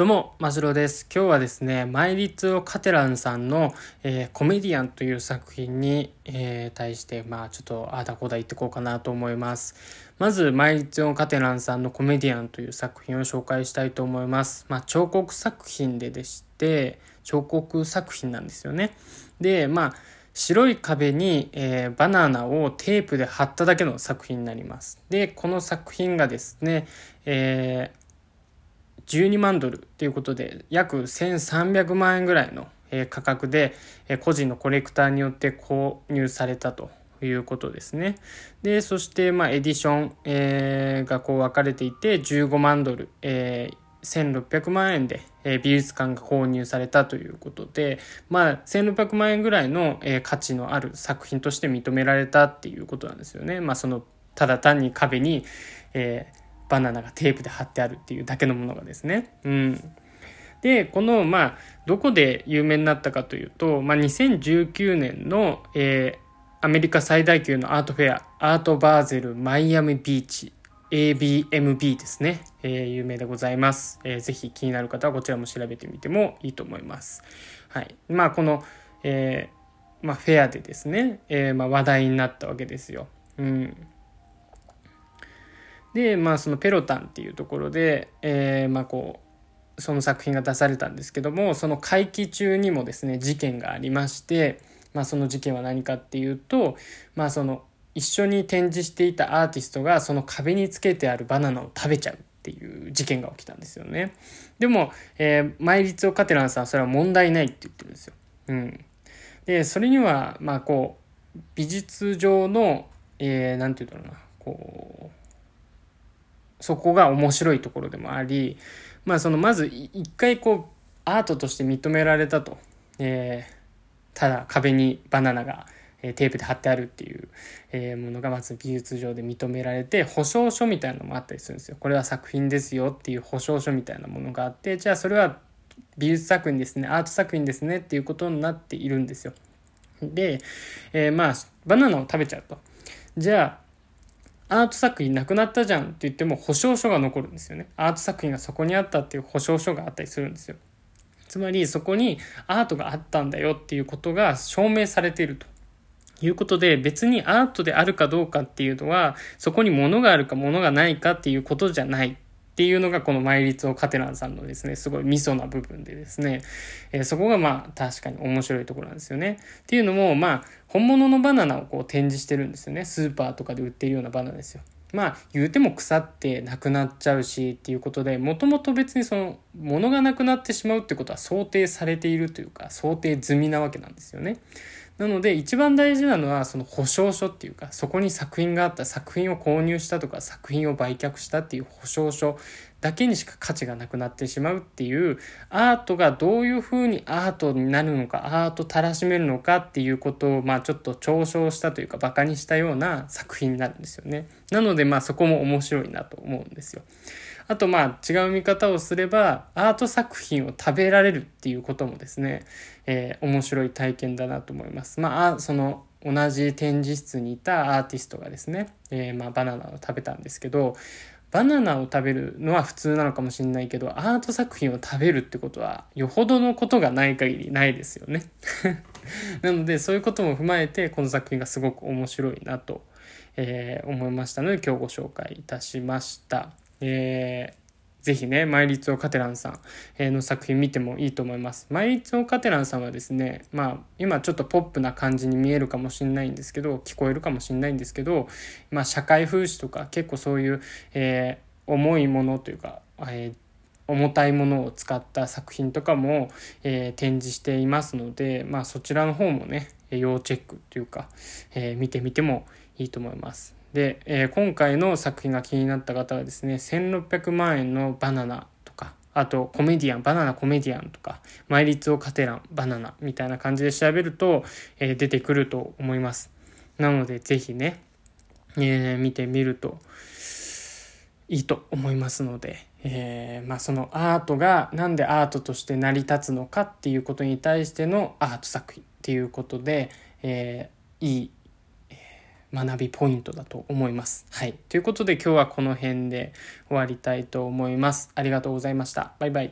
どうも、まじろです。今日はですね、マイリツオ・カテランさんの、えー、コメディアンという作品に、えー、対して、まあちょっとあだこだ言ってこうかなと思います。まず、マイリツオ・カテランさんのコメディアンという作品を紹介したいと思います。まあ彫刻作品ででして、彫刻作品なんですよね。で、まあ白い壁に、えー、バナナをテープで貼っただけの作品になります。で、この作品がですね、えー12万ドルということで約1300万円ぐらいの価格で個人のコレクターによって購入されたということですね。で、そして、まあ、エディション、がこう分かれていて、15万ドル、えー、1600万円で、美術館が購入されたということで、まあ、1600万円ぐらいの、価値のある作品として認められたっていうことなんですよね。まあ、その、ただ単に壁に、えー、バナナがテープで貼ってあるっていうだけのものがですね。うん。で、この、まあ、どこで有名になったかというと、まあ、2019年の、えー、アメリカ最大級のアートフェア、アートバーゼルマイアミビーチ、ABMB ですね、えー、有名でございます、えー。ぜひ気になる方はこちらも調べてみてもいいと思います。はい。まあ、この、えー、まあ、フェアでですね、えー、まあ、話題になったわけですよ。うん。でまあそのペロタンっていうところで、えー、まあこうその作品が出されたんですけどもその会期中にもですね事件がありまして、まあ、その事件は何かっていうと、まあ、その一緒に展示していたアーティストがその壁につけてあるバナナを食べちゃうっていう事件が起きたんですよね。でも、えー、マイリツオ・カテランさんはそれは問題ないって言ってるんですよ。うん。で、それには、まあこう、美術上の、えー、なんて言うんだろうな、こう、そこが面白いところでもあり、まあそのまず一回こうアートとして認められたと。えー、ただ壁にバナナがテープで貼ってあるっていう、えものがまず美術上で認められて保証書みたいなのもあったりするんですよ。これは作品ですよっていう保証書みたいなものがあってじゃあそれは美術作品ですねアート作品ですねっていうことになっているんですよ。で、え、まあバナナを食べちゃうと。じゃあアート作品なくなったじゃんって言っても保証書が残るんですよね。アート作品がそこにあったっていう保証書があったりするんですよ。つまりそこにアートがあったんだよっていうことが証明されていると。いうことで別にアートであるかどうかっていうのはそこに物があるか物がないかっていうことじゃないっていうのがこのマイリツオ・カテランさんのですね、すごいミソな部分でですね、えー、そこがまあ確かに面白いところなんですよね。っていうのもまあ本物のバナナをこう展示してるんですよね。スーパーとかで売ってるようなバナナですよ。まあ言うても腐ってなくなっちゃうしっていうことでもともと別にその物がなくなってしまうってことは想定されているというか想定済みなわけなんですよね。なので一番大事なのはその保証書っていうかそこに作品があった作品を購入したとか作品を売却したっていう保証書だけにしか価値がなくなってしまうっていうアートがどういうふうにアートになるのかアートたらしめるのかっていうことをまあちょっと嘲笑したというかバカにしたような作品になるんですよね。なのでまあそこも面白いなと思うんですよ。あとまあ違う見方をすればアート作品を食べられるっていうこともですね、えー、面白い体験だなと思います。まあその同じ展示室にいたアーティストがですね、えー、まあバナナを食べたんですけどバナナを食べるのは普通なのかもしれないけどアート作品を食べるってことはよほどのことがない限りないですよね。なのでそういうことも踏まえてこの作品がすごく面白いなと、えー、思いましたので今日ご紹介いたしました。えー、ぜひね、マイリツオ・カテランさんの作品見てもいいと思います。マイリツオ・カテランさんはですね、まあ、今ちょっとポップな感じに見えるかもしれないんですけど、聞こえるかもしれないんですけど、まあ、社会風刺とか結構そういう、えー、重いものというか、えー重たいものを使った作品とかも、えー、展示していますので、まあ、そちらの方もね要チェックというか、えー、見てみてもいいと思います。で、えー、今回の作品が気になった方はですね1600万円のバナナとかあとコメディアンバナナコメディアンとかマイリツオカテランバナナみたいな感じで調べると、えー、出てくると思いますなのでぜひね、えー、見てみるといいと思いますので、えー、まあ、そのアートが何でアートとして成り立つのかっていうことに対してのアート作品っていうことで、えー、いい学びポイントだと思います。はい。ということで今日はこの辺で終わりたいと思います。ありがとうございました。バイバイ。